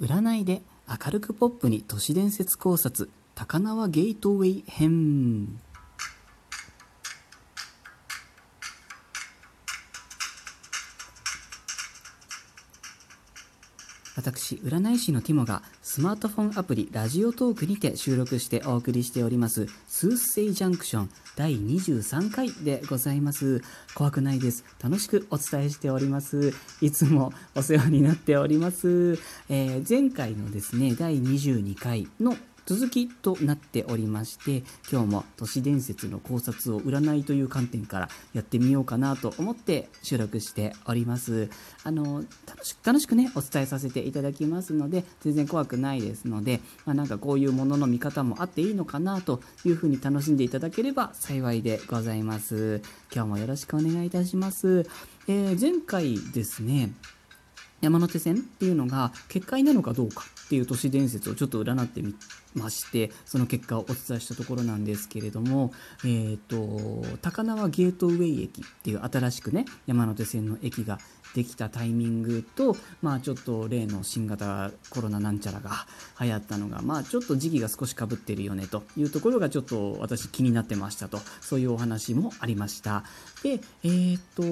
占いで明るくポップに都市伝説考察高輪ゲートウェイ編。私占い師のティモがスマートフォンアプリラジオトークにて収録してお送りしておりますスースセイジャンクション第23回でございます。怖くないです。楽しくお伝えしております。いつもお世話になっております、えー、前回のですね第22回の続きとなっておりまして今日も都市伝説の考察を占いという観点からやってみようかなと思って収録しております。あの楽し楽しくねお伝えさせていただきますので全然怖くないですので、まあ、なんかこういうものの見方もあっていいのかなというふうに楽しんでいただければ幸いでございます。今日もよろしくお願いいたします、えー、前回ですね山手線っていうのが結界なのかどうかっていう都市伝説をちょっと占ってみましてその結果をお伝えしたところなんですけれども、えーと、高輪ゲートウェイ駅っていう新しくね山手線の駅ができたタイミングと、まあ、ちょっと例の新型コロナなんちゃらが流行ったのが、まあ、ちょっと時期が少しかぶってるよねというところがちょっと私気になってましたとそういうお話もありました。でえっ、と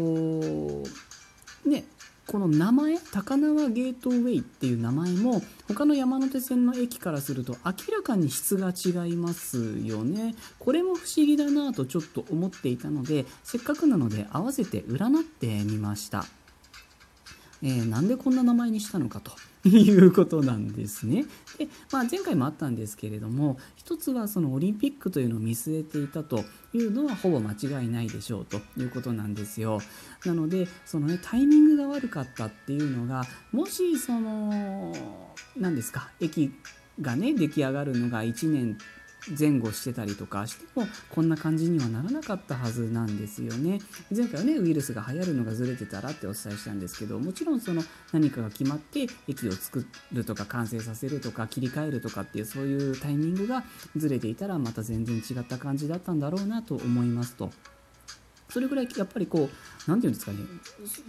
ねこの名前高輪ゲートウェイっていう名前も他の山手線の駅からすると明らかに質が違いますよね。これも不思議だなとちょっと思っていたのでせっかくなので合わせて占ってみました、えー、なんでこんな名前にしたのかと いうことなんですね。で、まあ、前回もあったんですけれども一つはそのオリンピックというのを見据えていたというのはほぼ間違いないでしょうということなんですよ。なのでそのねタイミングが悪かったっていうのがもしその何ですか駅がね出来上がるのが1年前後してたりとかしてもこんな感じにはならなかったはずなんですよね前回はねウイルスが流行るのがずれてたらってお伝えしたんですけどもちろんその何かが決まって駅を作るとか完成させるとか切り替えるとかっていうそういうタイミングがずれていたらまた全然違った感じだったんだろうなと思いますと。それぐらいやっぱりこう何て言うんですかね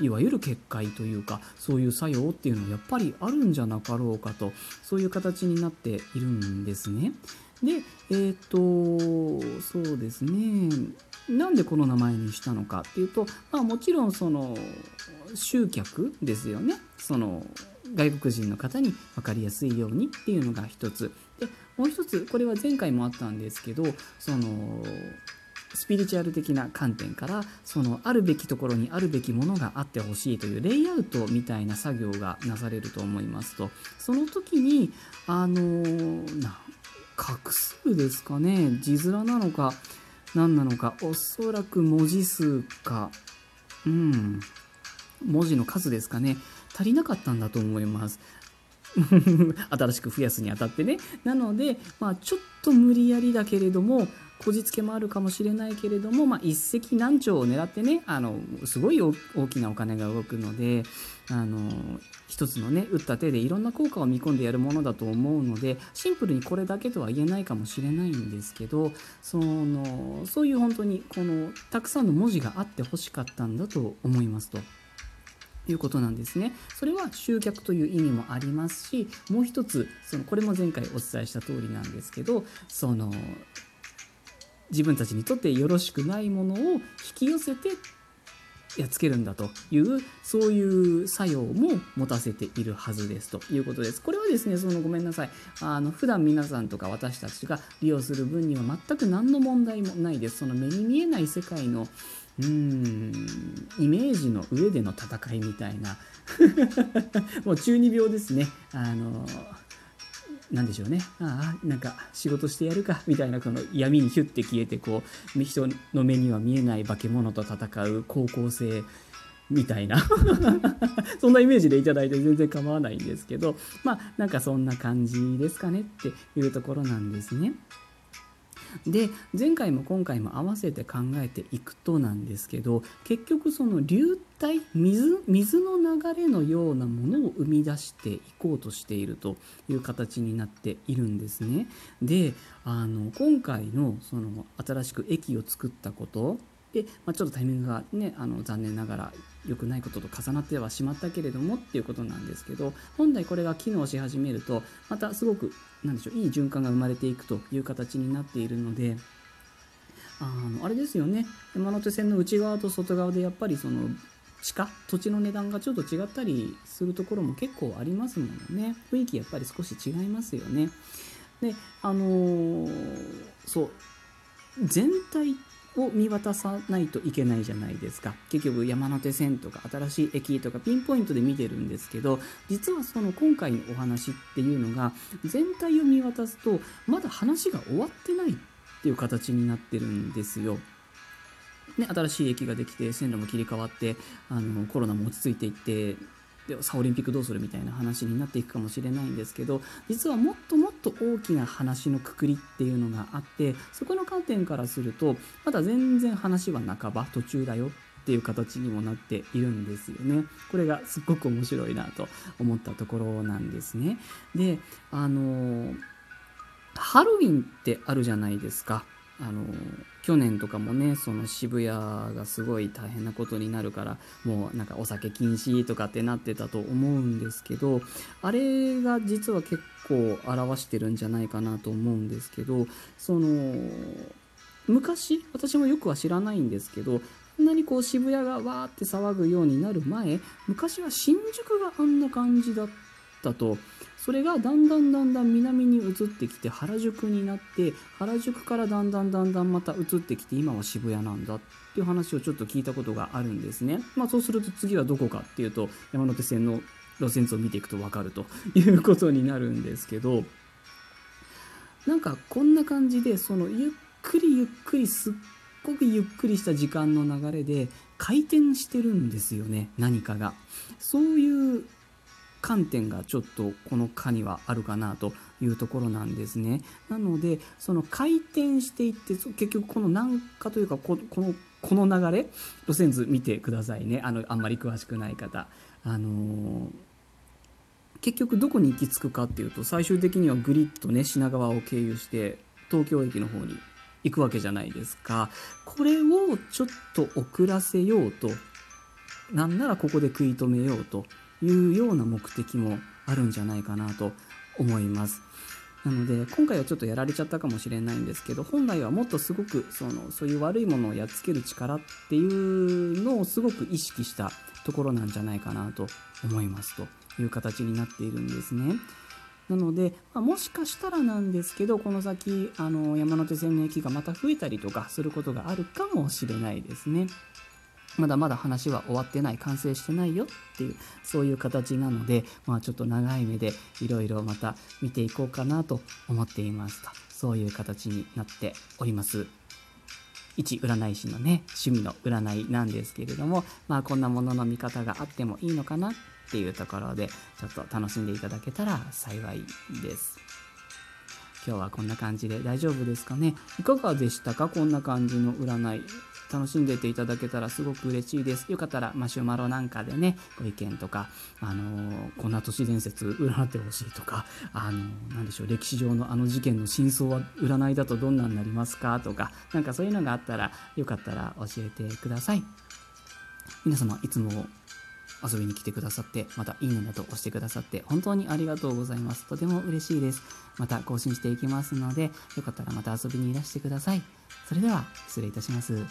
いわゆる結界というかそういう作用っていうのはやっぱりあるんじゃなかろうかとそういう形になっているんですね。で、えっ、と、そうですね。なんでこの名前にしたのかっていうと、まあもちろんその集客ですよね。その外国人の方に分かりやすいようにっていうのが一つ。で、もう一つ、これは前回もあったんですけど、その、スピリチュアル的な観点からそのあるべきところにあるべきものがあってほしいというレイアウトみたいな作業がなされると思いますとその時にあのな画数ですかね。字面なのか何なのかおそらく文字数か。うん。文字の数ですかね。足りなかったんだと思います。新しく増やすにあたってね。なのでまあちょっと無理やりだけれどもこじつけもあるかもしれないけれども、まあ、一石何鳥を狙ってねあのすごい大きなお金が動くのであの一つのね打った手でいろんな効果を見込んでやるものだと思うのでシンプルにこれだけとは言えないかもしれないんですけどそのそういう本当にこのたくさんの文字があってほしかったんだと思いますと。いうことなんですね。それは集客という意味もありますし、もう一つ、そのこれも前回お伝えした通りなんですけど、その自分たちにとってよろしくないものを引き寄せてやっつけるんだというそういう作用も持たせているはずですということです。これはですねそのごめんなさいあの普段皆さんとか私たちが利用する分には全く何の問題もないです。その目に見えない世界のうーんイメージの上での戦いみたいな もう中二病ですね。あのな何でしょうね。ああなんか仕事してやるかみたいなこの闇にヒュッて消えてこう人の目には見えない化け物と戦う高校生みたいな。そんなイメージでいただいて全然構わないんですけど。まあなんかそんな感じですかねっていうところなんですね。で前回も今回も合わせて考えていくとなんですけど結局その流体水水の流れのようなものを生み出していこうとしているという形になっているんですね。であの今回のその新しく駅を作ったことで、まあ、ちょっとタイミングがねあの残念ながら良くないことと重なってはしまったけれどもっていうことなんですけど本来これが機能し始めるとまたすごくなんでしょういい循環が生まれていくという形になっているのであのあれですよね。山手線の内側と外側でやっぱりその地価土地の値段がちょっと違ったりするところも結構ありますもんね。雰囲気やっぱり少し違いますよね。であのー、そう。全体を見渡さないといけないじゃないですか結局山手線とか新しい駅とかピンポイントで見てるんですけど実はその今回のお話っていうのが全体を見渡すとまだ話が終わってないっていう形になってるんですよ。ね、新しい駅ができて線路も切り替わってあのコロナも落ち着いていってでさオリンピックどうするみたいな話になっていくかもしれないんですけど実はもっともっと大きな話のくくりっていうのがあってそこの観点からするとまだ全然話は半ば途中だよっていう形にもなっているんですよね。これがすっごく面白いなと思ったところなんですね。であのハロウィンってあるじゃないですか。あの去年とかもねその渋谷がすごい大変なことになるからもうなんかお酒禁止とかってなってたと思うんですけどあれが実は結構表してるんじゃないかなと思うんですけどその昔私もよくは知らないんですけどこんなにこう渋谷がわーって騒ぐようになる前昔は新宿があんな感じだったと。それがだんだんだんだん南に移ってきて原宿になって原宿からだんだんだんだんまた移ってきて今は渋谷なんだっていう話をちょっと聞いたことがあるんですね。まあそうすると次はどこかっていうと山手線の路線図を見ていくと分かるということになるんですけどなんかこんな感じでそのゆっくりゆっくりすっごくゆっくりした時間の流れで回転してるんですよね何かが。そういう観点がちょっとこの課にはあるかなというところなんですね。なのでその回転していって結局この難化というかこのこの流れ路線図見てくださいねあのあんまり詳しくない方。あのー、結局どこに行き着くかっていうと最終的にはグリッとね品川を経由して東京駅の方に行くわけじゃないですか。これをちょっと遅らせようとなんならここで食い止めようというような目的もあるんじゃないかなと思います。なので今回はちょっとやられちゃったかもしれないんですけど本来はもっとすごくそのそういう悪いものをやっつける力っていうのをすごく意識したところなんじゃないかなと思いますという形になっているんですね。なので、まあ、もしかしたらなんですけどこの先あの山手線の駅がまた増えたりとかすることがあるかもしれないですね。まだまだ話は終わってない完成してないよっていうそういう形なので、まあ、ちょっと長い目でいろいろまた見ていこうかなと思っていますとそういう形になっております。一占い師のね趣味の占いなんですけれどもまあこんなものの見方があってもいいのかなっていうところでちょっと楽しんでいただけたら幸いです。今日はこんな感じで大丈夫ですかね？いかがでしたか？こんな感じの占い楽しんでていただけたらすごく嬉しいです。よかったらマシュマロなんかでね、ご意見とか、あのー、こんな都市伝説占ってほしいとか、あのー、なんでしょう、歴史上のあの事件の真相は占いだとどんなになりますかとか、なんかそういうのがあったら、よかったら教えてください。皆様、いつも遊びに来てくださって、またいいねなど押してくださって、本当にありがとうございます。とても嬉しいです。また更新していきますので、よかったらまた遊びにいらしてください。それでは、失礼いたします。